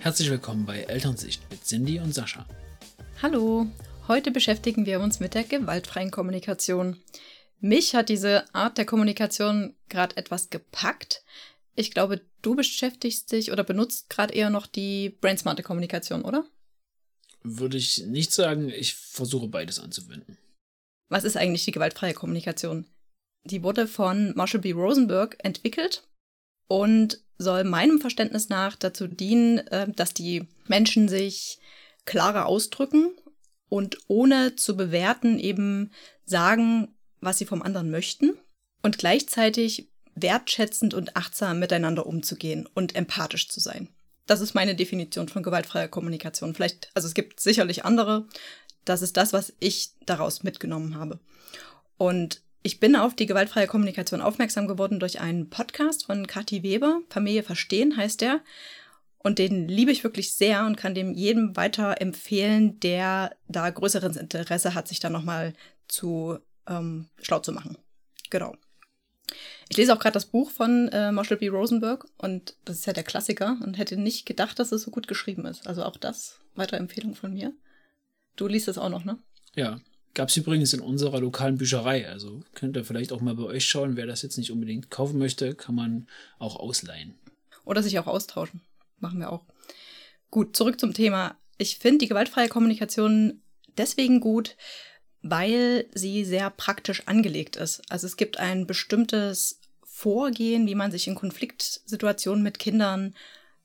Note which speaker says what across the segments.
Speaker 1: Herzlich willkommen bei Elternsicht mit Cindy und Sascha.
Speaker 2: Hallo, heute beschäftigen wir uns mit der gewaltfreien Kommunikation. Mich hat diese Art der Kommunikation gerade etwas gepackt. Ich glaube, du beschäftigst dich oder benutzt gerade eher noch die brainsmarte Kommunikation, oder?
Speaker 1: Würde ich nicht sagen, ich versuche beides anzuwenden.
Speaker 2: Was ist eigentlich die gewaltfreie Kommunikation? Die wurde von Marshall B. Rosenberg entwickelt und soll meinem Verständnis nach dazu dienen, äh, dass die Menschen sich klarer ausdrücken und ohne zu bewerten eben sagen, was sie vom anderen möchten und gleichzeitig wertschätzend und achtsam miteinander umzugehen und empathisch zu sein. Das ist meine Definition von gewaltfreier Kommunikation. Vielleicht, also es gibt sicherlich andere. Das ist das, was ich daraus mitgenommen habe. Und ich bin auf die gewaltfreie Kommunikation aufmerksam geworden durch einen Podcast von Kathi Weber. Familie verstehen heißt der. Und den liebe ich wirklich sehr und kann dem jedem weiter empfehlen, der da größeres Interesse hat, sich da nochmal zu ähm, schlau zu machen. Genau. Ich lese auch gerade das Buch von äh, Marshall B. Rosenberg und das ist ja der Klassiker und hätte nicht gedacht, dass es so gut geschrieben ist. Also auch das, weitere Empfehlung von mir. Du liest es auch noch, ne?
Speaker 1: Ja, Gab es übrigens in unserer lokalen Bücherei. Also könnt ihr vielleicht auch mal bei euch schauen. Wer das jetzt nicht unbedingt kaufen möchte, kann man auch ausleihen.
Speaker 2: Oder sich auch austauschen. Machen wir auch. Gut, zurück zum Thema. Ich finde die gewaltfreie Kommunikation deswegen gut, weil sie sehr praktisch angelegt ist. Also es gibt ein bestimmtes Vorgehen, wie man sich in Konfliktsituationen mit Kindern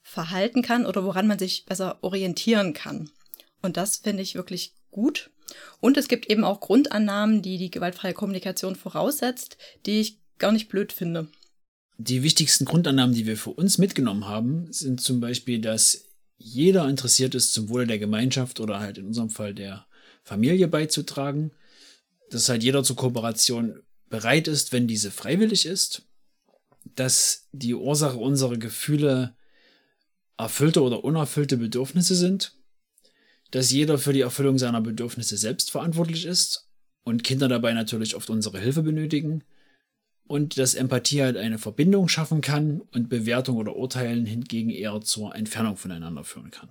Speaker 2: verhalten kann oder woran man sich besser orientieren kann. Und das finde ich wirklich gut. Und es gibt eben auch Grundannahmen, die die gewaltfreie Kommunikation voraussetzt, die ich gar nicht blöd finde.
Speaker 1: Die wichtigsten Grundannahmen, die wir für uns mitgenommen haben, sind zum Beispiel, dass jeder interessiert ist, zum Wohle der Gemeinschaft oder halt in unserem Fall der Familie beizutragen, dass halt jeder zur Kooperation bereit ist, wenn diese freiwillig ist, dass die Ursache unserer Gefühle erfüllte oder unerfüllte Bedürfnisse sind dass jeder für die Erfüllung seiner Bedürfnisse selbst verantwortlich ist und Kinder dabei natürlich oft unsere Hilfe benötigen und dass Empathie halt eine Verbindung schaffen kann und Bewertung oder Urteilen hingegen eher zur Entfernung voneinander führen kann.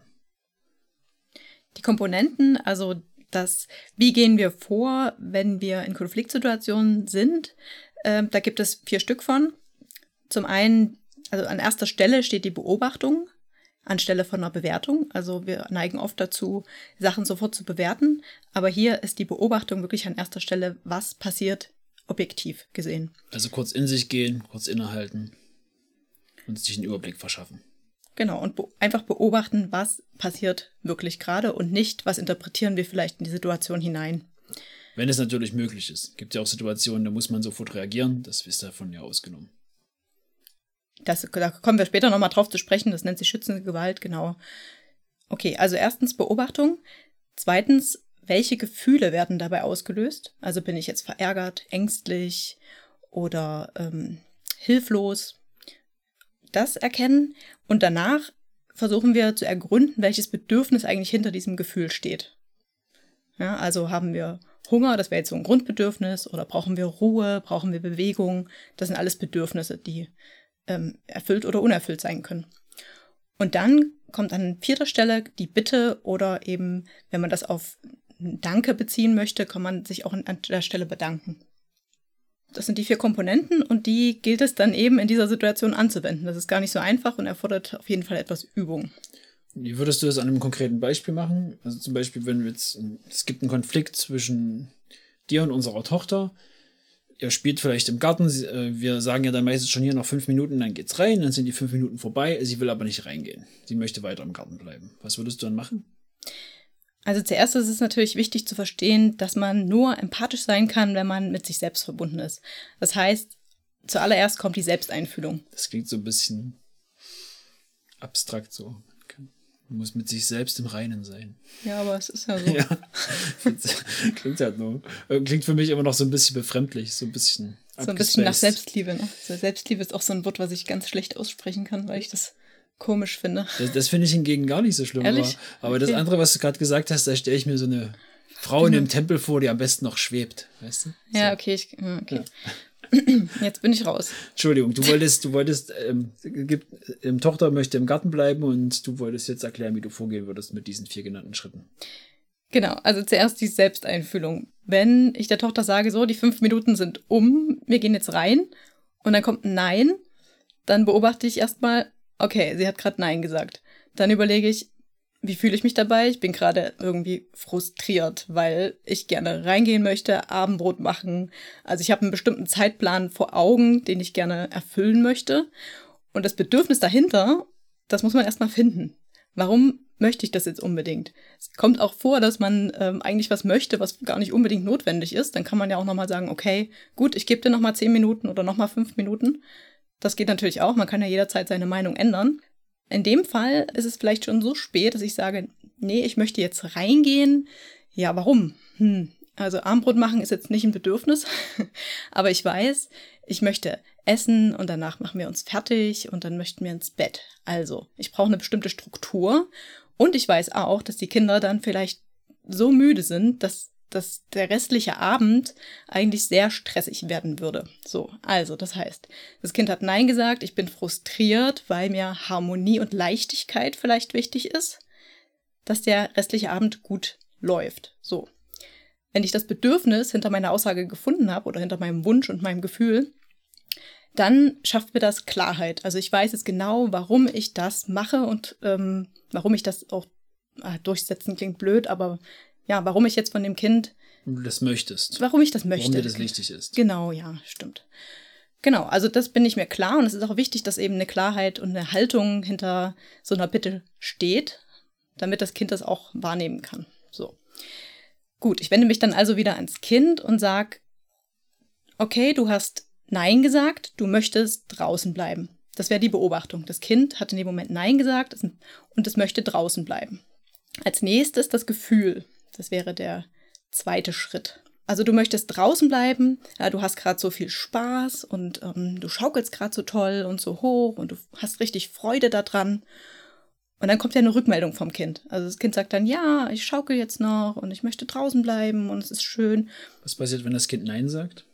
Speaker 2: Die Komponenten, also das, wie gehen wir vor, wenn wir in Konfliktsituationen sind, äh, da gibt es vier Stück von. Zum einen, also an erster Stelle steht die Beobachtung, anstelle von einer Bewertung. Also wir neigen oft dazu, Sachen sofort zu bewerten. Aber hier ist die Beobachtung wirklich an erster Stelle, was passiert objektiv gesehen.
Speaker 1: Also kurz in sich gehen, kurz innehalten und sich einen Überblick verschaffen.
Speaker 2: Genau, und be einfach beobachten, was passiert wirklich gerade und nicht, was interpretieren wir vielleicht in die Situation hinein.
Speaker 1: Wenn es natürlich möglich ist. Gibt ja auch Situationen, da muss man sofort reagieren. Das ist davon ja ausgenommen.
Speaker 2: Das, da kommen wir später nochmal drauf zu sprechen. Das nennt sich schützende Gewalt, genau. Okay, also erstens Beobachtung. Zweitens, welche Gefühle werden dabei ausgelöst? Also bin ich jetzt verärgert, ängstlich oder ähm, hilflos? Das erkennen und danach versuchen wir zu ergründen, welches Bedürfnis eigentlich hinter diesem Gefühl steht. Ja, also haben wir Hunger, das wäre jetzt so ein Grundbedürfnis, oder brauchen wir Ruhe, brauchen wir Bewegung? Das sind alles Bedürfnisse, die ähm, erfüllt oder unerfüllt sein können. Und dann kommt an vierter Stelle die Bitte oder eben, wenn man das auf Danke beziehen möchte, kann man sich auch an der Stelle bedanken. Das sind die vier Komponenten und die gilt es dann eben in dieser Situation anzuwenden. Das ist gar nicht so einfach und erfordert auf jeden Fall etwas Übung.
Speaker 1: Wie würdest du das an einem konkreten Beispiel machen? Also zum Beispiel, wenn jetzt, es gibt einen Konflikt zwischen dir und unserer Tochter ihr spielt vielleicht im Garten, äh, wir sagen ja dann meistens schon hier noch fünf Minuten, dann geht's rein, dann sind die fünf Minuten vorbei, sie will aber nicht reingehen. Sie möchte weiter im Garten bleiben. Was würdest du dann machen?
Speaker 2: Also zuerst ist es natürlich wichtig zu verstehen, dass man nur empathisch sein kann, wenn man mit sich selbst verbunden ist. Das heißt, zuallererst kommt die Selbsteinfühlung.
Speaker 1: Das klingt so ein bisschen abstrakt so. Man muss mit sich selbst im Reinen sein.
Speaker 2: Ja, aber es ist ja so. ja.
Speaker 1: klingt halt nur. Äh, klingt für mich immer noch so ein bisschen befremdlich, so ein bisschen.
Speaker 2: So ein bisschen nach Selbstliebe, ne? Selbstliebe ist auch so ein Wort, was ich ganz schlecht aussprechen kann, weil ich das komisch finde.
Speaker 1: Das, das finde ich hingegen gar nicht so schlimm. Ehrlich? Aber, aber okay. das andere, was du gerade gesagt hast, da stelle ich mir so eine Frau in einem Tempel vor, die am besten noch schwebt, weißt du?
Speaker 2: Ja, okay, ich, okay. Ja. Jetzt bin ich raus.
Speaker 1: Entschuldigung, du wolltest, du wolltest, ähm, gibt, ähm, Tochter möchte im Garten bleiben und du wolltest jetzt erklären, wie du vorgehen würdest mit diesen vier genannten Schritten.
Speaker 2: Genau, also zuerst die Selbsteinfühlung. Wenn ich der Tochter sage, so, die fünf Minuten sind um, wir gehen jetzt rein und dann kommt ein Nein, dann beobachte ich erstmal, okay, sie hat gerade Nein gesagt. Dann überlege ich, wie fühle ich mich dabei? Ich bin gerade irgendwie frustriert, weil ich gerne reingehen möchte, Abendbrot machen. Also ich habe einen bestimmten Zeitplan vor Augen, den ich gerne erfüllen möchte. Und das Bedürfnis dahinter, das muss man erstmal finden. Warum möchte ich das jetzt unbedingt? Es kommt auch vor, dass man ähm, eigentlich was möchte, was gar nicht unbedingt notwendig ist. Dann kann man ja auch nochmal sagen, okay, gut, ich gebe dir nochmal zehn Minuten oder nochmal fünf Minuten. Das geht natürlich auch. Man kann ja jederzeit seine Meinung ändern. In dem Fall ist es vielleicht schon so spät, dass ich sage, nee, ich möchte jetzt reingehen. Ja, warum? Hm. Also Armbrot machen ist jetzt nicht ein Bedürfnis, aber ich weiß, ich möchte essen und danach machen wir uns fertig und dann möchten wir ins Bett. Also, ich brauche eine bestimmte Struktur und ich weiß auch, dass die Kinder dann vielleicht so müde sind, dass, dass der restliche Abend eigentlich sehr stressig werden würde. So, also, das heißt, das Kind hat Nein gesagt, ich bin frustriert, weil mir Harmonie und Leichtigkeit vielleicht wichtig ist, dass der restliche Abend gut läuft. So. Wenn ich das Bedürfnis hinter meiner Aussage gefunden habe oder hinter meinem Wunsch und meinem Gefühl, dann schafft mir das Klarheit. Also ich weiß jetzt genau, warum ich das mache und ähm, warum ich das auch äh, durchsetzen klingt blöd, aber ja, warum ich jetzt von dem Kind
Speaker 1: das möchtest.
Speaker 2: Warum ich das möchte.
Speaker 1: Warum dir das wichtig ist.
Speaker 2: Genau, ja, stimmt. Genau, also das bin ich mir klar und es ist auch wichtig, dass eben eine Klarheit und eine Haltung hinter so einer Bitte steht, damit das Kind das auch wahrnehmen kann. So. Gut, ich wende mich dann also wieder ans Kind und sag, okay, du hast Nein gesagt, du möchtest draußen bleiben. Das wäre die Beobachtung. Das Kind hat in dem Moment Nein gesagt und es möchte draußen bleiben. Als nächstes das Gefühl. Das wäre der zweite Schritt. Also du möchtest draußen bleiben, ja, du hast gerade so viel Spaß und ähm, du schaukelst gerade so toll und so hoch und du hast richtig Freude daran. Und dann kommt ja eine Rückmeldung vom Kind. Also das Kind sagt dann, ja, ich schaukel jetzt noch und ich möchte draußen bleiben und es ist schön.
Speaker 1: Was passiert, wenn das Kind Nein sagt?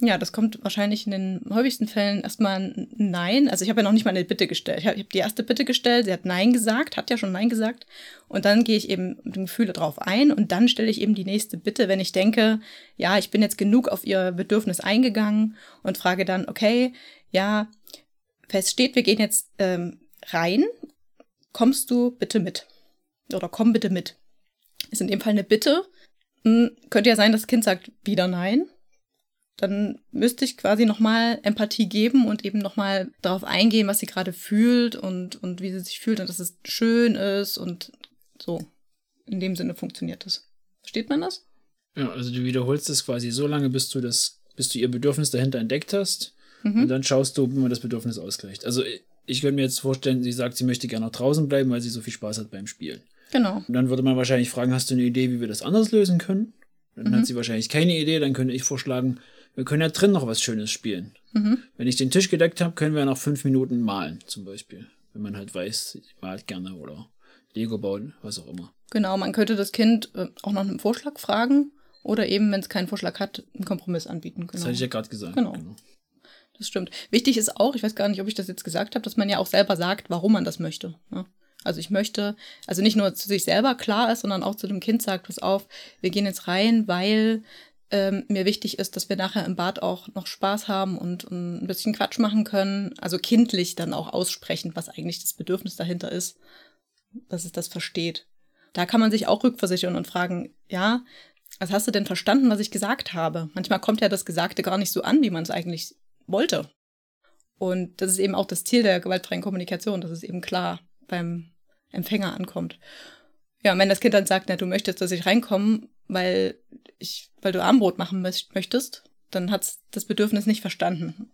Speaker 2: Ja, das kommt wahrscheinlich in den häufigsten Fällen erstmal ein Nein. Also ich habe ja noch nicht mal eine Bitte gestellt. Ich habe die erste Bitte gestellt, sie hat Nein gesagt, hat ja schon Nein gesagt. Und dann gehe ich eben mit dem Gefühl darauf ein und dann stelle ich eben die nächste Bitte, wenn ich denke, ja, ich bin jetzt genug auf ihr Bedürfnis eingegangen und frage dann, okay, ja, feststeht, wir gehen jetzt ähm, rein. Kommst du bitte mit? Oder komm bitte mit. Ist in dem Fall eine Bitte. Hm, könnte ja sein, das Kind sagt wieder Nein dann müsste ich quasi nochmal Empathie geben und eben nochmal darauf eingehen, was sie gerade fühlt und, und wie sie sich fühlt und dass es schön ist und so. In dem Sinne funktioniert das. Versteht man das?
Speaker 1: Ja, also du wiederholst es quasi so lange, bis du das, bis du ihr Bedürfnis dahinter entdeckt hast. Mhm. Und dann schaust du, wie man das Bedürfnis ausgleicht. Also ich könnte mir jetzt vorstellen, sie sagt, sie möchte gerne noch draußen bleiben, weil sie so viel Spaß hat beim Spielen.
Speaker 2: Genau.
Speaker 1: Und dann würde man wahrscheinlich fragen, hast du eine Idee, wie wir das anders lösen können? Dann mhm. hat sie wahrscheinlich keine Idee, dann könnte ich vorschlagen, wir können ja drin noch was Schönes spielen. Mhm. Wenn ich den Tisch gedeckt habe, können wir noch fünf Minuten malen, zum Beispiel. Wenn man halt weiß, ich malt gerne oder Lego bauen, was auch immer.
Speaker 2: Genau, man könnte das Kind äh, auch nach einem Vorschlag fragen oder eben, wenn es keinen Vorschlag hat, einen Kompromiss anbieten.
Speaker 1: Genau. Das hatte ich ja gerade gesagt.
Speaker 2: Genau. genau. Das stimmt. Wichtig ist auch, ich weiß gar nicht, ob ich das jetzt gesagt habe, dass man ja auch selber sagt, warum man das möchte. Ne? Also ich möchte, also nicht nur zu sich selber klar ist, sondern auch zu dem Kind sagt, pass auf, wir gehen jetzt rein, weil ähm, mir wichtig ist, dass wir nachher im Bad auch noch Spaß haben und, und ein bisschen Quatsch machen können. Also kindlich dann auch aussprechen, was eigentlich das Bedürfnis dahinter ist, dass es das versteht. Da kann man sich auch rückversichern und fragen, ja, was hast du denn verstanden, was ich gesagt habe? Manchmal kommt ja das Gesagte gar nicht so an, wie man es eigentlich wollte. Und das ist eben auch das Ziel der gewaltfreien Kommunikation, dass es eben klar beim Empfänger ankommt. Ja, und wenn das Kind dann sagt, na, du möchtest, dass ich reinkomme, weil ich, weil du Armbrot machen möchtest, dann hat es das Bedürfnis nicht verstanden.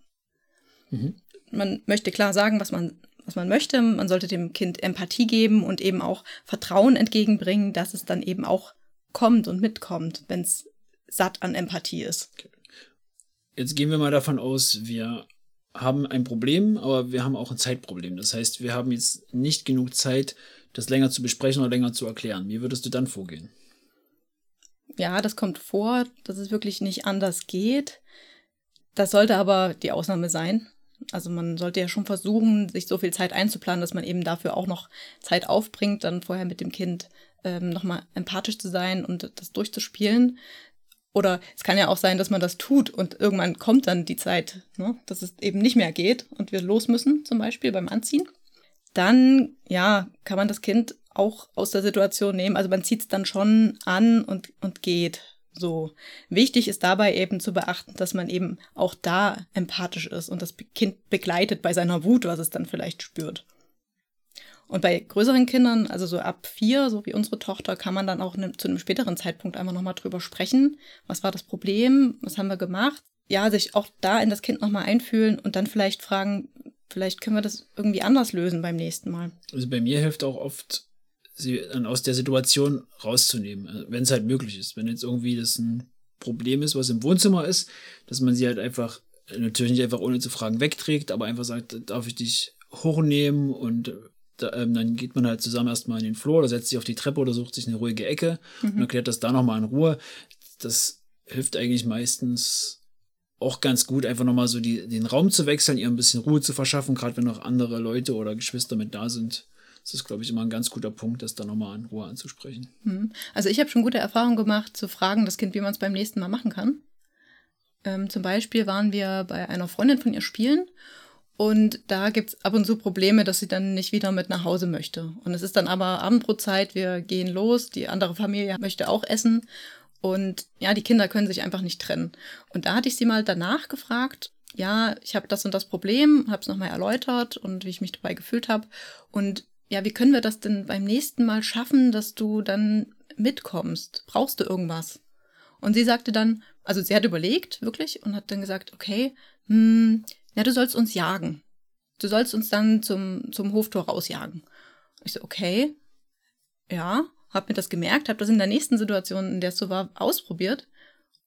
Speaker 2: Mhm. Man möchte klar sagen, was man, was man möchte. Man sollte dem Kind Empathie geben und eben auch Vertrauen entgegenbringen, dass es dann eben auch kommt und mitkommt, wenn es satt an Empathie ist.
Speaker 1: Jetzt gehen wir mal davon aus, wir haben ein Problem, aber wir haben auch ein Zeitproblem. Das heißt, wir haben jetzt nicht genug Zeit, das länger zu besprechen oder länger zu erklären. Wie würdest du dann vorgehen?
Speaker 2: Ja, das kommt vor, dass es wirklich nicht anders geht, Das sollte aber die Ausnahme sein. Also man sollte ja schon versuchen, sich so viel Zeit einzuplanen, dass man eben dafür auch noch Zeit aufbringt, dann vorher mit dem Kind ähm, nochmal empathisch zu sein und das durchzuspielen. Oder es kann ja auch sein, dass man das tut und irgendwann kommt dann die Zeit, ne, dass es eben nicht mehr geht und wir los müssen, zum Beispiel beim Anziehen. Dann, ja, kann man das Kind auch aus der Situation nehmen. Also man zieht es dann schon an und, und geht. So. Wichtig ist dabei eben zu beachten, dass man eben auch da empathisch ist und das Kind begleitet bei seiner Wut, was es dann vielleicht spürt. Und bei größeren Kindern, also so ab vier, so wie unsere Tochter, kann man dann auch ne, zu einem späteren Zeitpunkt einfach nochmal drüber sprechen. Was war das Problem? Was haben wir gemacht? Ja, sich auch da in das Kind nochmal einfühlen und dann vielleicht fragen, vielleicht können wir das irgendwie anders lösen beim nächsten Mal.
Speaker 1: Also bei mir hilft auch oft, sie dann aus der Situation rauszunehmen, also wenn es halt möglich ist. Wenn jetzt irgendwie das ein Problem ist, was im Wohnzimmer ist, dass man sie halt einfach, natürlich nicht einfach ohne zu fragen wegträgt, aber einfach sagt, darf ich dich hochnehmen und da, ähm, dann geht man halt zusammen erstmal in den Flur oder setzt sich auf die Treppe oder sucht sich eine ruhige Ecke mhm. und erklärt das da nochmal in Ruhe. Das hilft eigentlich meistens auch ganz gut, einfach nochmal so die, den Raum zu wechseln, ihr ein bisschen Ruhe zu verschaffen, gerade wenn noch andere Leute oder Geschwister mit da sind. Das ist, glaube ich, immer ein ganz guter Punkt, das da nochmal in Ruhe anzusprechen.
Speaker 2: Mhm. Also ich habe schon gute Erfahrungen gemacht, zu fragen das Kind, wie man es beim nächsten Mal machen kann. Ähm, zum Beispiel waren wir bei einer Freundin von ihr spielen und da gibt es ab und zu Probleme, dass sie dann nicht wieder mit nach Hause möchte. Und es ist dann aber Abendbrotzeit, wir gehen los, die andere Familie möchte auch essen. Und ja, die Kinder können sich einfach nicht trennen. Und da hatte ich sie mal danach gefragt, ja, ich habe das und das Problem, habe es nochmal erläutert und wie ich mich dabei gefühlt habe. Und ja, wie können wir das denn beim nächsten Mal schaffen, dass du dann mitkommst? Brauchst du irgendwas? Und sie sagte dann, also sie hat überlegt, wirklich, und hat dann gesagt, okay, hm, ja, du sollst uns jagen. Du sollst uns dann zum, zum Hoftor rausjagen. Ich so, okay, ja, hab mir das gemerkt, hab das in der nächsten Situation, in der es so war, ausprobiert.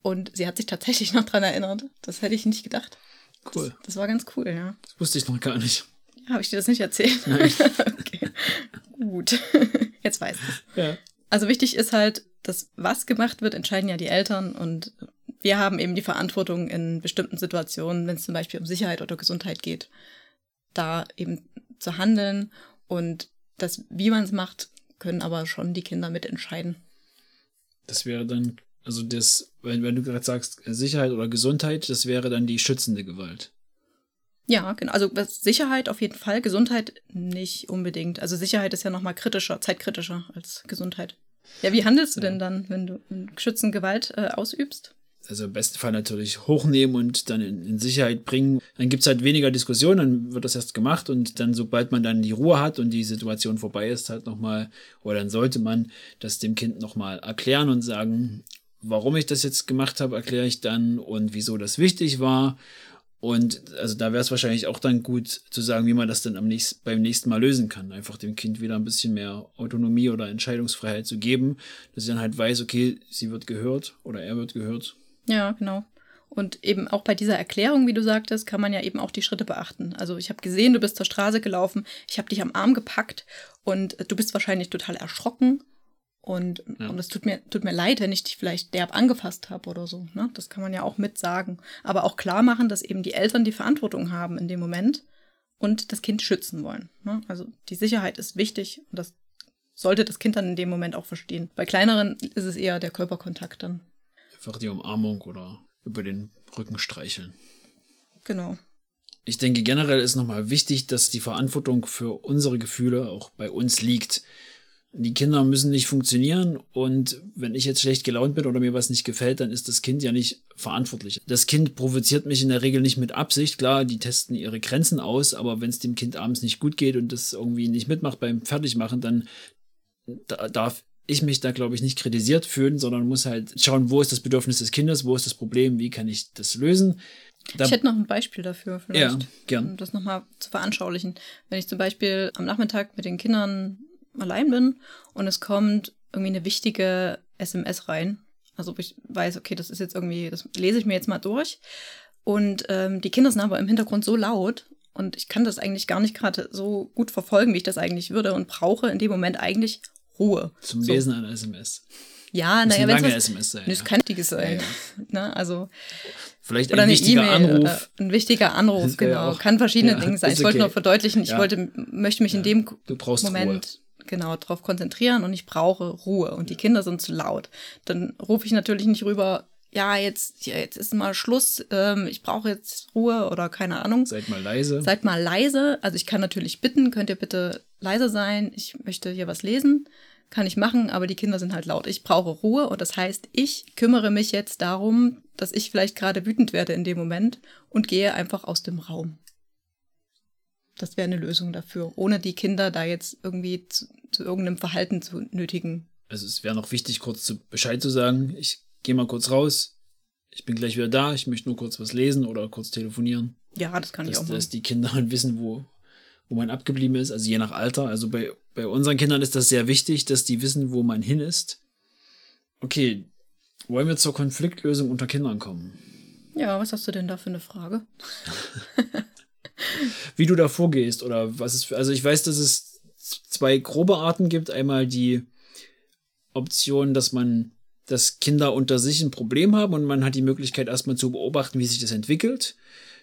Speaker 2: Und sie hat sich tatsächlich noch dran erinnert. Das hätte ich nicht gedacht.
Speaker 1: Cool.
Speaker 2: Das, das war ganz cool, ja.
Speaker 1: Das wusste ich noch gar nicht.
Speaker 2: Habe ich dir das nicht erzählt?
Speaker 1: Nein.
Speaker 2: okay. Gut. Jetzt weiß ich
Speaker 1: Ja.
Speaker 2: Also wichtig ist halt, dass was gemacht wird, entscheiden ja die Eltern und wir haben eben die Verantwortung in bestimmten Situationen, wenn es zum Beispiel um Sicherheit oder Gesundheit geht, da eben zu handeln und das, wie man es macht, können aber schon die Kinder mitentscheiden.
Speaker 1: Das wäre dann, also das, wenn, wenn du gerade sagst, Sicherheit oder Gesundheit, das wäre dann die schützende Gewalt.
Speaker 2: Ja, genau. Also Sicherheit auf jeden Fall, Gesundheit nicht unbedingt. Also Sicherheit ist ja nochmal kritischer, zeitkritischer als Gesundheit. Ja, wie handelst du ja. denn dann, wenn du Schützengewalt äh, ausübst?
Speaker 1: also im besten Fall natürlich hochnehmen und dann in, in Sicherheit bringen. Dann gibt es halt weniger Diskussion, dann wird das erst gemacht und dann, sobald man dann die Ruhe hat und die Situation vorbei ist, halt nochmal, oder dann sollte man das dem Kind nochmal erklären und sagen, warum ich das jetzt gemacht habe, erkläre ich dann und wieso das wichtig war. Und also da wäre es wahrscheinlich auch dann gut zu sagen, wie man das dann am nächsten, beim nächsten Mal lösen kann. Einfach dem Kind wieder ein bisschen mehr Autonomie oder Entscheidungsfreiheit zu geben, dass sie dann halt weiß, okay, sie wird gehört oder er wird gehört
Speaker 2: ja, genau. Und eben auch bei dieser Erklärung, wie du sagtest, kann man ja eben auch die Schritte beachten. Also ich habe gesehen, du bist zur Straße gelaufen, ich habe dich am Arm gepackt und du bist wahrscheinlich total erschrocken. Und, ja. und es tut mir, tut mir leid, wenn ich dich vielleicht derb angefasst habe oder so. Ne? Das kann man ja auch mit sagen. Aber auch klar machen, dass eben die Eltern die Verantwortung haben in dem Moment und das Kind schützen wollen. Ne? Also die Sicherheit ist wichtig und das sollte das Kind dann in dem Moment auch verstehen. Bei kleineren ist es eher der Körperkontakt dann.
Speaker 1: Einfach die Umarmung oder über den Rücken streicheln.
Speaker 2: Genau.
Speaker 1: Ich denke, generell ist nochmal wichtig, dass die Verantwortung für unsere Gefühle auch bei uns liegt. Die Kinder müssen nicht funktionieren und wenn ich jetzt schlecht gelaunt bin oder mir was nicht gefällt, dann ist das Kind ja nicht verantwortlich. Das Kind provoziert mich in der Regel nicht mit Absicht. Klar, die testen ihre Grenzen aus, aber wenn es dem Kind abends nicht gut geht und das irgendwie nicht mitmacht beim Fertigmachen, dann darf ich mich da, glaube ich, nicht kritisiert fühlen, sondern muss halt schauen, wo ist das Bedürfnis des Kindes, wo ist das Problem, wie kann ich das lösen.
Speaker 2: Da ich hätte noch ein Beispiel dafür, vielleicht,
Speaker 1: ja, gern.
Speaker 2: um das nochmal zu veranschaulichen. Wenn ich zum Beispiel am Nachmittag mit den Kindern allein bin und es kommt irgendwie eine wichtige SMS rein, also ich weiß, okay, das ist jetzt irgendwie, das lese ich mir jetzt mal durch. Und ähm, die Kinder sind aber im Hintergrund so laut und ich kann das eigentlich gar nicht gerade so gut verfolgen, wie ich das eigentlich würde und brauche in dem Moment eigentlich Ruhe.
Speaker 1: Zum so. Lesen einer SMS.
Speaker 2: Ja, naja, wenn
Speaker 1: es SMS sein.
Speaker 2: Das ja. kann sein. Ja, ja. Na, also
Speaker 1: Vielleicht
Speaker 2: Oder
Speaker 1: ein wichtiger
Speaker 2: E-Mail
Speaker 1: Anruf.
Speaker 2: oder ein wichtiger Anruf, genau.
Speaker 1: auch-
Speaker 2: Kann verschiedene Dinge sein. Ich wollte
Speaker 1: okay.
Speaker 2: nur verdeutlichen, ich wollte, möchte mich in dem
Speaker 1: Du brauchst
Speaker 2: Moment
Speaker 1: Ruhe.
Speaker 2: Genau darauf konzentrieren und ich brauche Ruhe und die Kinder sind zu laut. Dann rufe ich natürlich nicht rüber, ja, jetzt, ja, jetzt ist mal Schluss, ähm, ich brauche jetzt Ruhe oder keine Ahnung.
Speaker 1: Seid mal leise.
Speaker 2: Seid mal leise. Also ich kann natürlich bitten, könnt ihr bitte leise sein? Ich möchte hier was lesen. Kann ich machen, aber die Kinder sind halt laut. Ich brauche Ruhe und das heißt, ich kümmere mich jetzt darum, dass ich vielleicht gerade wütend werde in dem Moment und gehe einfach aus dem Raum. Das wäre eine Lösung dafür, ohne die Kinder da jetzt irgendwie zu, zu irgendeinem Verhalten zu nötigen.
Speaker 1: Also es wäre noch wichtig, kurz zu Bescheid zu sagen. Ich gehe mal kurz raus. Ich bin gleich wieder da. Ich möchte nur kurz was lesen oder kurz telefonieren.
Speaker 2: Ja, das kann ich
Speaker 1: dass,
Speaker 2: auch machen.
Speaker 1: dass die Kinder halt wissen, wo, wo man abgeblieben ist, also je nach Alter. Also bei, bei unseren Kindern ist das sehr wichtig, dass die wissen, wo man hin ist. Okay, wollen wir zur Konfliktlösung unter Kindern kommen?
Speaker 2: Ja, was hast du denn da für eine Frage?
Speaker 1: Wie du da vorgehst oder was für, also ich weiß, dass es zwei grobe Arten gibt. Einmal die Option, dass man, dass Kinder unter sich ein Problem haben und man hat die Möglichkeit erstmal zu beobachten, wie sich das entwickelt.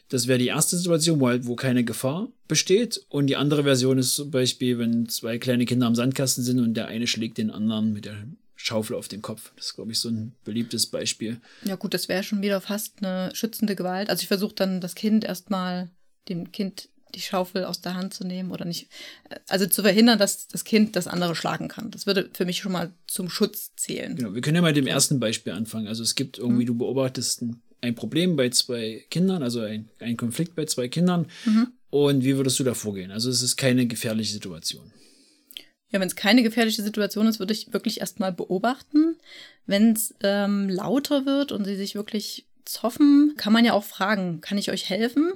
Speaker 1: Das wäre die erste Situation, wo halt, wo keine Gefahr besteht. Und die andere Version ist zum Beispiel, wenn zwei kleine Kinder am Sandkasten sind und der eine schlägt den anderen mit der Schaufel auf den Kopf. Das ist, glaube ich, so ein beliebtes Beispiel.
Speaker 2: Ja gut, das wäre schon wieder fast eine schützende Gewalt. Also ich versuche dann das Kind erstmal dem Kind die Schaufel aus der Hand zu nehmen oder nicht. Also zu verhindern, dass das Kind das andere schlagen kann. Das würde für mich schon mal zum Schutz zählen.
Speaker 1: Genau, wir können ja mal mit dem ersten Beispiel anfangen. Also es gibt irgendwie, du beobachtest ein, ein Problem bei zwei Kindern, also ein, ein Konflikt bei zwei Kindern. Und wie würdest du da vorgehen? Also es ist keine gefährliche Situation.
Speaker 2: Ja, wenn es keine gefährliche Situation ist, würde ich wirklich erstmal beobachten. Wenn es ähm, lauter wird und sie sich wirklich zoffen, kann man ja auch fragen, kann ich euch helfen?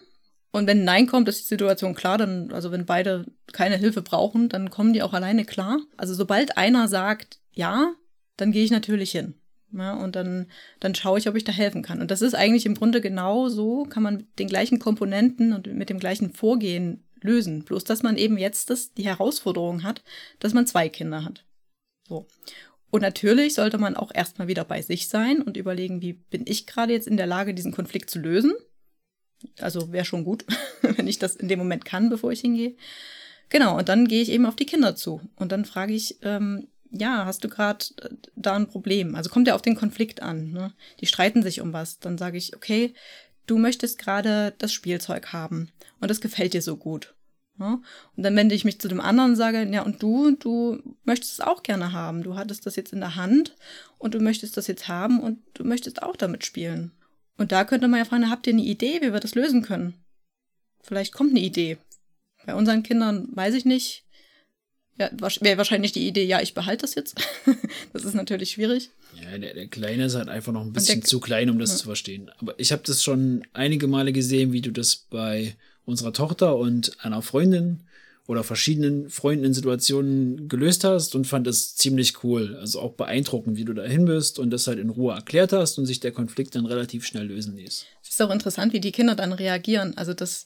Speaker 2: Und wenn Nein kommt, ist die Situation klar, dann, also wenn beide keine Hilfe brauchen, dann kommen die auch alleine klar. Also sobald einer sagt ja, dann gehe ich natürlich hin. Ja, und dann, dann schaue ich, ob ich da helfen kann. Und das ist eigentlich im Grunde genau so, kann man mit den gleichen Komponenten und mit dem gleichen Vorgehen lösen. Bloß, dass man eben jetzt das, die Herausforderung hat, dass man zwei Kinder hat. So. Und natürlich sollte man auch erstmal wieder bei sich sein und überlegen, wie bin ich gerade jetzt in der Lage, diesen Konflikt zu lösen. Also wäre schon gut, wenn ich das in dem Moment kann, bevor ich hingehe. Genau, und dann gehe ich eben auf die Kinder zu. Und dann frage ich, ähm, ja, hast du gerade da ein Problem? Also kommt ja auf den Konflikt an. Ne? Die streiten sich um was. Dann sage ich, okay, du möchtest gerade das Spielzeug haben und das gefällt dir so gut. Ja? Und dann wende ich mich zu dem anderen und sage, ja, und du, du möchtest es auch gerne haben. Du hattest das jetzt in der Hand und du möchtest das jetzt haben und du möchtest auch damit spielen. Und da könnte man ja fragen, habt ihr eine Idee, wie wir das lösen können? Vielleicht kommt eine Idee. Bei unseren Kindern weiß ich nicht. Ja, wäre wahrscheinlich die Idee, ja, ich behalte das jetzt. das ist natürlich schwierig.
Speaker 1: Ja, der, der Kleine ist halt einfach noch ein bisschen
Speaker 2: der-
Speaker 1: zu klein, um das
Speaker 2: Ja.
Speaker 1: zu verstehen. Aber ich habe das schon einige Male gesehen, wie du das bei unserer Tochter und einer Freundin oder verschiedenen Freunden in Situationen gelöst hast und fand das ziemlich cool. Also auch beeindruckend, wie du dahin bist und das halt in Ruhe erklärt hast und sich der Konflikt dann relativ schnell lösen ließ.
Speaker 2: Es ist auch interessant, wie die Kinder dann reagieren. Also das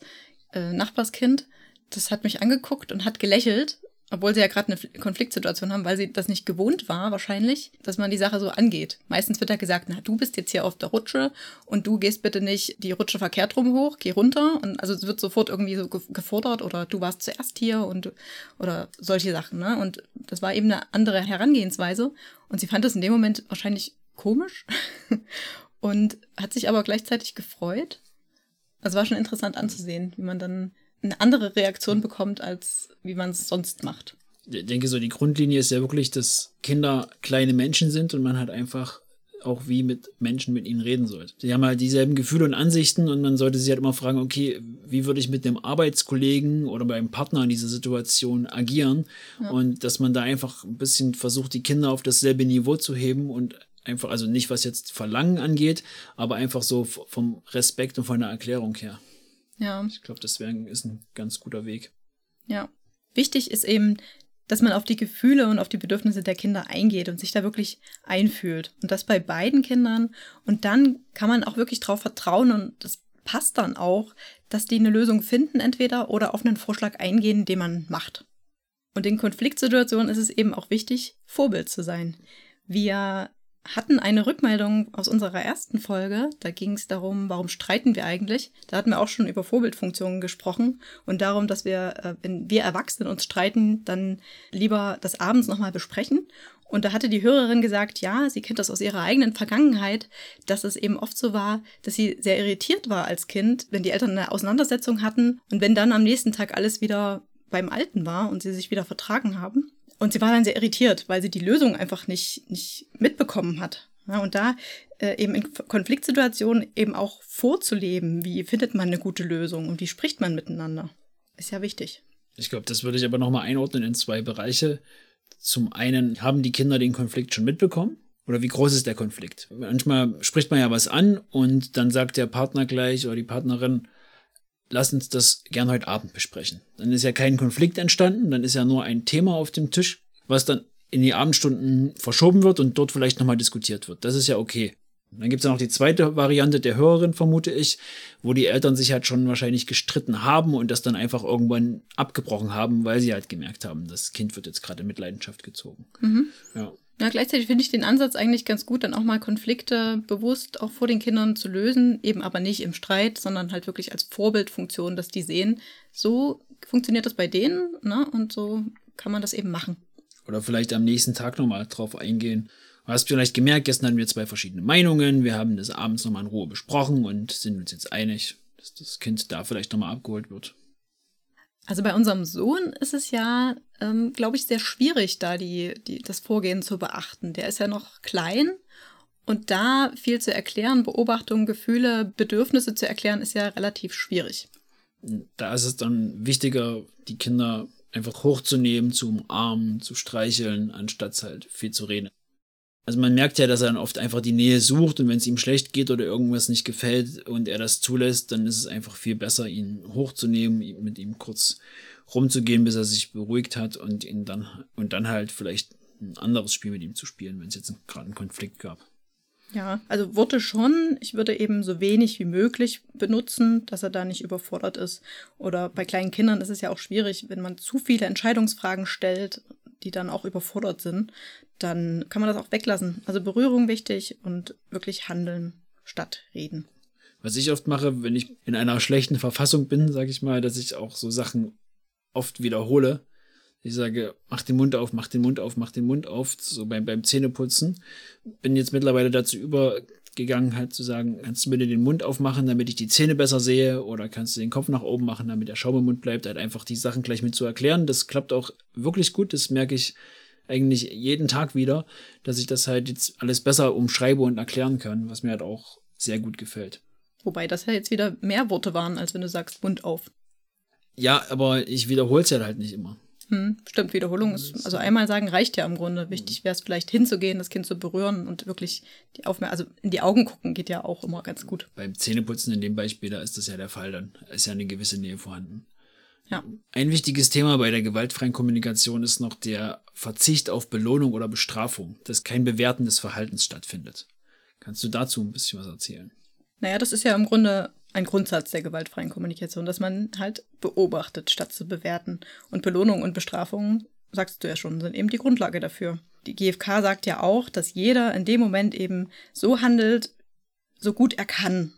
Speaker 2: äh, Nachbarskind, das hat mich angeguckt und hat gelächelt, obwohl sie ja gerade eine Konfliktsituation haben, weil sie das nicht gewohnt war, wahrscheinlich, dass man die Sache so angeht. Meistens wird ja gesagt, na, du bist jetzt hier auf der Rutsche und du gehst bitte nicht die Rutsche verkehrt rum hoch, geh runter. Und also es wird sofort irgendwie so ge- gefordert oder du warst zuerst hier und oder solche Sachen, ne? Und das war eben eine andere Herangehensweise. Und sie fand das in dem Moment wahrscheinlich komisch und hat sich aber gleichzeitig gefreut. Also war schon interessant anzusehen, wie man dann eine andere Reaktion bekommt, als wie man es sonst macht.
Speaker 1: Ich denke so, die Grundlinie ist ja wirklich, dass Kinder kleine Menschen sind und man halt einfach auch wie mit Menschen mit ihnen reden sollte. Sie haben halt dieselben Gefühle und Ansichten und man sollte sich halt immer fragen, okay, wie würde ich mit einem Arbeitskollegen oder beim Partner in dieser Situation agieren? Und dass man da einfach ein bisschen versucht, die Kinder auf dasselbe Niveau zu heben und einfach, also nicht was jetzt Verlangen angeht, aber einfach so vom Respekt und von der Erklärung her.
Speaker 2: Ja,
Speaker 1: Ich glaube, das wär, ist ein ganz guter Weg.
Speaker 2: ja. Wichtig ist eben, dass man auf die Gefühle und auf die Bedürfnisse der Kinder eingeht und sich da wirklich einfühlt. Und das bei beiden Kindern. Und dann kann man auch wirklich darauf vertrauen und das passt dann auch, dass die eine Lösung finden entweder oder auf einen Vorschlag eingehen, den man macht. Und in Konfliktsituationen ist es eben auch wichtig, Vorbild zu sein. Wir hatten eine Rückmeldung aus unserer ersten Folge. Da ging es darum, warum streiten wir eigentlich? Da hatten wir auch schon über Vorbildfunktionen gesprochen und darum, dass wir, äh, wenn wir Erwachsene uns streiten, dann lieber das abends nochmal besprechen. Und da hatte die Hörerin gesagt, ja, sie kennt das aus ihrer eigenen Vergangenheit, dass es eben oft so war, dass sie sehr irritiert war als Kind, wenn die Eltern eine Auseinandersetzung hatten und wenn dann am nächsten Tag alles wieder beim Alten war und sie sich wieder vertragen haben. Und sie war dann sehr irritiert, weil sie die Lösung einfach nicht, nicht mitbekommen hat. Ja, und da äh, eben in Konfliktsituationen eben auch vorzuleben, wie findet man eine gute Lösung und wie spricht man miteinander, ist ja wichtig.
Speaker 1: Ich glaube, das würde ich aber nochmal einordnen in zwei Bereiche. Zum einen, haben die Kinder den Konflikt schon mitbekommen? Oder wie groß ist der Konflikt? Manchmal spricht man ja was an und dann sagt der Partner gleich oder die Partnerin, lass uns das gern heute Abend besprechen. Dann ist ja kein Konflikt entstanden, dann ist ja nur ein Thema auf dem Tisch, was dann in die Abendstunden verschoben wird und dort vielleicht nochmal diskutiert wird. Das ist ja okay. Dann gibt es ja noch die zweite Variante der Hörerin, vermute ich, wo die Eltern sich halt schon wahrscheinlich gestritten haben und das dann einfach irgendwann abgebrochen haben, weil sie halt gemerkt haben, das Kind wird jetzt gerade in Mitleidenschaft gezogen.
Speaker 2: Mhm. Ja. Ja, gleichzeitig finde ich den Ansatz eigentlich ganz gut, dann auch mal Konflikte bewusst auch vor den Kindern zu lösen, eben aber nicht im Streit, sondern halt wirklich als Vorbildfunktion, dass die sehen, so funktioniert das bei denen, ne? Und so kann man das eben machen.
Speaker 1: Oder vielleicht am nächsten Tag nochmal drauf eingehen. Du hast vielleicht gemerkt, gestern hatten wir zwei verschiedene Meinungen, wir haben das abends nochmal in Ruhe besprochen und sind uns jetzt einig, dass das Kind da vielleicht nochmal abgeholt wird.
Speaker 2: Also bei unserem Sohn ist es ja, ähm, glaube ich, sehr schwierig, da die, die, das Vorgehen zu beachten. Der ist ja noch klein und da viel zu erklären, Beobachtungen, Gefühle, Bedürfnisse zu erklären, ist ja relativ schwierig.
Speaker 1: Da ist es dann wichtiger, die Kinder einfach hochzunehmen, zu umarmen, zu streicheln, anstatt halt viel zu reden. Also man merkt ja, dass er dann oft einfach die Nähe sucht und wenn es ihm schlecht geht oder irgendwas nicht gefällt und er das zulässt, dann ist es einfach viel besser, ihn hochzunehmen, mit ihm kurz rumzugehen, bis er sich beruhigt hat und ihn dann und dann halt vielleicht ein anderes Spiel mit ihm zu spielen, wenn es jetzt gerade einen Konflikt gab.
Speaker 2: Ja, also Worte schon. Ich würde eben so wenig wie möglich benutzen, dass er da nicht überfordert ist. Oder bei kleinen Kindern ist es ja auch schwierig, wenn man zu viele Entscheidungsfragen stellt, die dann auch überfordert sind, dann kann man das auch weglassen. Also Berührung wichtig und wirklich handeln statt reden.
Speaker 1: Was ich oft mache, wenn ich in einer schlechten Verfassung bin, sage ich mal, dass ich auch so Sachen oft wiederhole. Ich sage, mach den Mund auf, mach den Mund auf, mach den Mund auf, so beim, beim Zähneputzen. Bin jetzt mittlerweile dazu übergegangen, halt zu sagen, kannst du bitte den Mund aufmachen, damit ich die Zähne besser sehe, oder kannst du den Kopf nach oben machen, damit der Schaum im Mund bleibt, halt einfach die Sachen gleich mit zu erklären. Das klappt auch wirklich gut, das merke ich eigentlich jeden Tag wieder, dass ich das halt jetzt alles besser umschreibe und erklären kann, was mir halt auch sehr gut gefällt.
Speaker 2: Wobei das ja jetzt wieder mehr Worte waren, als wenn du sagst Mund auf.
Speaker 1: Ja, aber ich wiederhole es ja halt nicht immer.
Speaker 2: Hm, stimmt, Wiederholung ist, also einmal sagen reicht ja im Grunde. Wichtig wäre es vielleicht hinzugehen, das Kind zu berühren und wirklich die Aufmerksamkeit, also in die Augen gucken geht ja auch immer ganz gut.
Speaker 1: Beim Zähneputzen in dem Beispiel, da ist das ja der Fall, dann ist ja eine gewisse Nähe vorhanden.
Speaker 2: Ja.
Speaker 1: Ein wichtiges Thema bei der gewaltfreien Kommunikation ist noch der Verzicht auf Belohnung oder Bestrafung, dass kein Bewerten des Verhaltens stattfindet. Kannst du dazu ein bisschen was erzählen?
Speaker 2: Naja, das ist ja im Grunde ein Grundsatz der gewaltfreien Kommunikation, dass man halt beobachtet, statt zu bewerten. Und Belohnung und Bestrafung, sagst du ja schon, sind eben die Grundlage dafür. Die GfK sagt ja auch, dass jeder in dem Moment eben so handelt, so gut er kann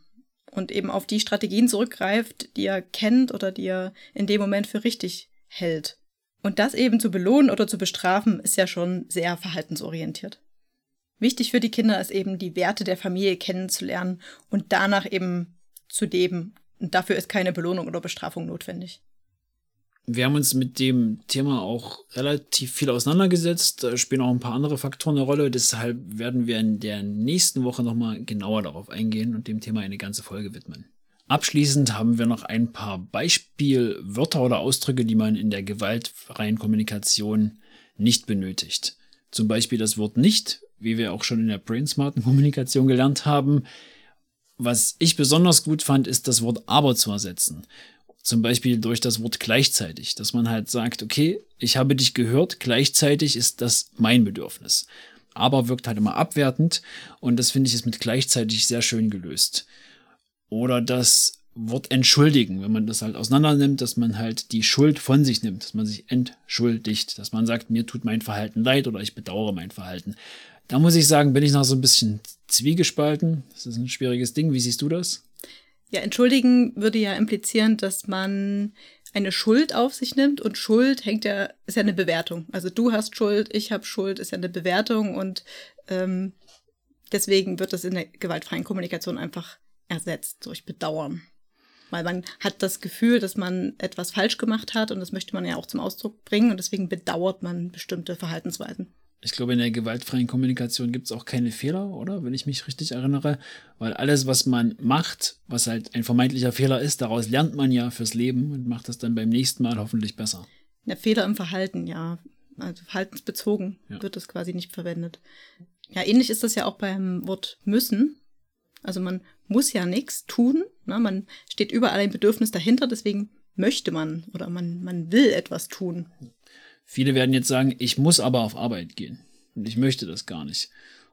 Speaker 2: und eben auf die Strategien zurückgreift, die er kennt oder die er in dem Moment für richtig hält. Und das eben zu belohnen oder zu bestrafen, ist ja schon sehr verhaltensorientiert. Wichtig für die Kinder ist eben, die Werte der Familie kennenzulernen und danach eben zu leben. Und dafür ist keine Belohnung oder Bestrafung notwendig.
Speaker 1: Wir haben uns mit dem Thema auch relativ viel auseinandergesetzt. Da spielen auch ein paar andere Faktoren eine Rolle. Deshalb werden wir in der nächsten Woche nochmal genauer darauf eingehen und dem Thema eine ganze Folge widmen. Abschließend haben wir noch ein paar Beispielwörter oder Ausdrücke, die man in der gewaltfreien Kommunikation nicht benötigt. Zum Beispiel das Wort nicht, wie wir auch schon in der brainsmarten Kommunikation gelernt haben. Was ich besonders gut fand, ist das Wort aber zu ersetzen. Zum Beispiel durch das Wort gleichzeitig, dass man halt sagt, okay, ich habe dich gehört, gleichzeitig ist das mein Bedürfnis. Aber wirkt halt immer abwertend und das finde ich ist mit gleichzeitig sehr schön gelöst. Oder das Wort entschuldigen, wenn man das halt auseinander nimmt, dass man halt die Schuld von sich nimmt, dass man sich entschuldigt, dass man sagt, mir tut mein Verhalten leid oder ich bedauere mein Verhalten. Da muss ich sagen, bin ich noch so ein bisschen zwiegespalten. Das ist ein schwieriges Ding. Wie siehst du das?
Speaker 2: Ja, entschuldigen würde ja implizieren, dass man eine Schuld auf sich nimmt und Schuld hängt ja, ist ja eine Bewertung. Also du hast Schuld, ich habe Schuld, ist ja eine Bewertung und ähm, deswegen wird das in der gewaltfreien Kommunikation einfach ersetzt durch Bedauern. Weil man hat das Gefühl, dass man etwas falsch gemacht hat und das möchte man ja auch zum Ausdruck bringen und deswegen bedauert man bestimmte Verhaltensweisen
Speaker 1: ich glaube, in der gewaltfreien Kommunikation gibt es auch keine Fehler, oder? Wenn ich mich richtig erinnere. Weil alles, was man macht, was halt ein vermeintlicher Fehler ist, daraus lernt man ja fürs Leben und macht das dann beim nächsten Mal hoffentlich besser.
Speaker 2: Der Fehler im Verhalten, ja. Also verhaltensbezogen ja. wird das quasi nicht verwendet. Ja, ähnlich ist das ja auch beim Wort müssen. Also man muss ja nichts tun. Ne? Man steht überall ein Bedürfnis dahinter, deswegen möchte man oder man, man will etwas tun.
Speaker 1: Viele werden jetzt sagen, ich muss aber auf Arbeit gehen. Und ich möchte das gar nicht.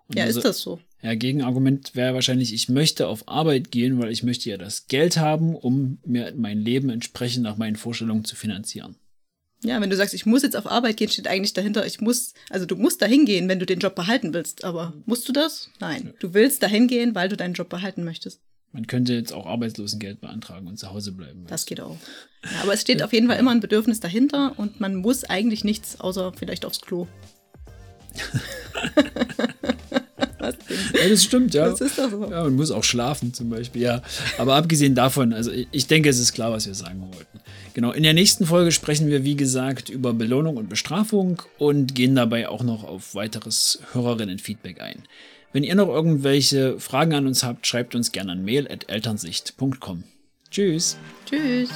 Speaker 1: Und
Speaker 2: ja, also, ist das so?
Speaker 1: Ja, Gegenargument wäre wahrscheinlich, ich möchte auf Arbeit gehen, weil ich möchte ja das Geld haben, um mir mein Leben entsprechend nach meinen Vorstellungen zu finanzieren.
Speaker 2: Ja, wenn du sagst, ich muss jetzt auf Arbeit gehen, steht eigentlich dahinter, ich muss, also du musst dahin gehen, wenn du den Job behalten willst. Aber musst du das? Nein. Du willst dahin gehen, weil du deinen Job behalten möchtest.
Speaker 1: Man könnte jetzt auch Arbeitslosengeld beantragen und zu Hause bleiben.
Speaker 2: Das geht auch. Ja, aber es steht auf jeden Fall immer ein Bedürfnis dahinter und man muss eigentlich nichts, außer vielleicht aufs Klo.
Speaker 1: Ja, das stimmt, ja. Das ist doch so. Ja, man muss auch schlafen zum Beispiel, ja. Aber abgesehen davon, also ich denke, es ist klar, was wir sagen wollten. Genau, in der nächsten Folge sprechen wir, wie gesagt, über Belohnung und Bestrafung und gehen dabei auch noch auf weiteres Hörerinnen-Feedback ein. Wenn ihr noch irgendwelche Fragen an uns habt, schreibt uns gerne an mail.elternsicht.com. Tschüss.
Speaker 2: Tschüss.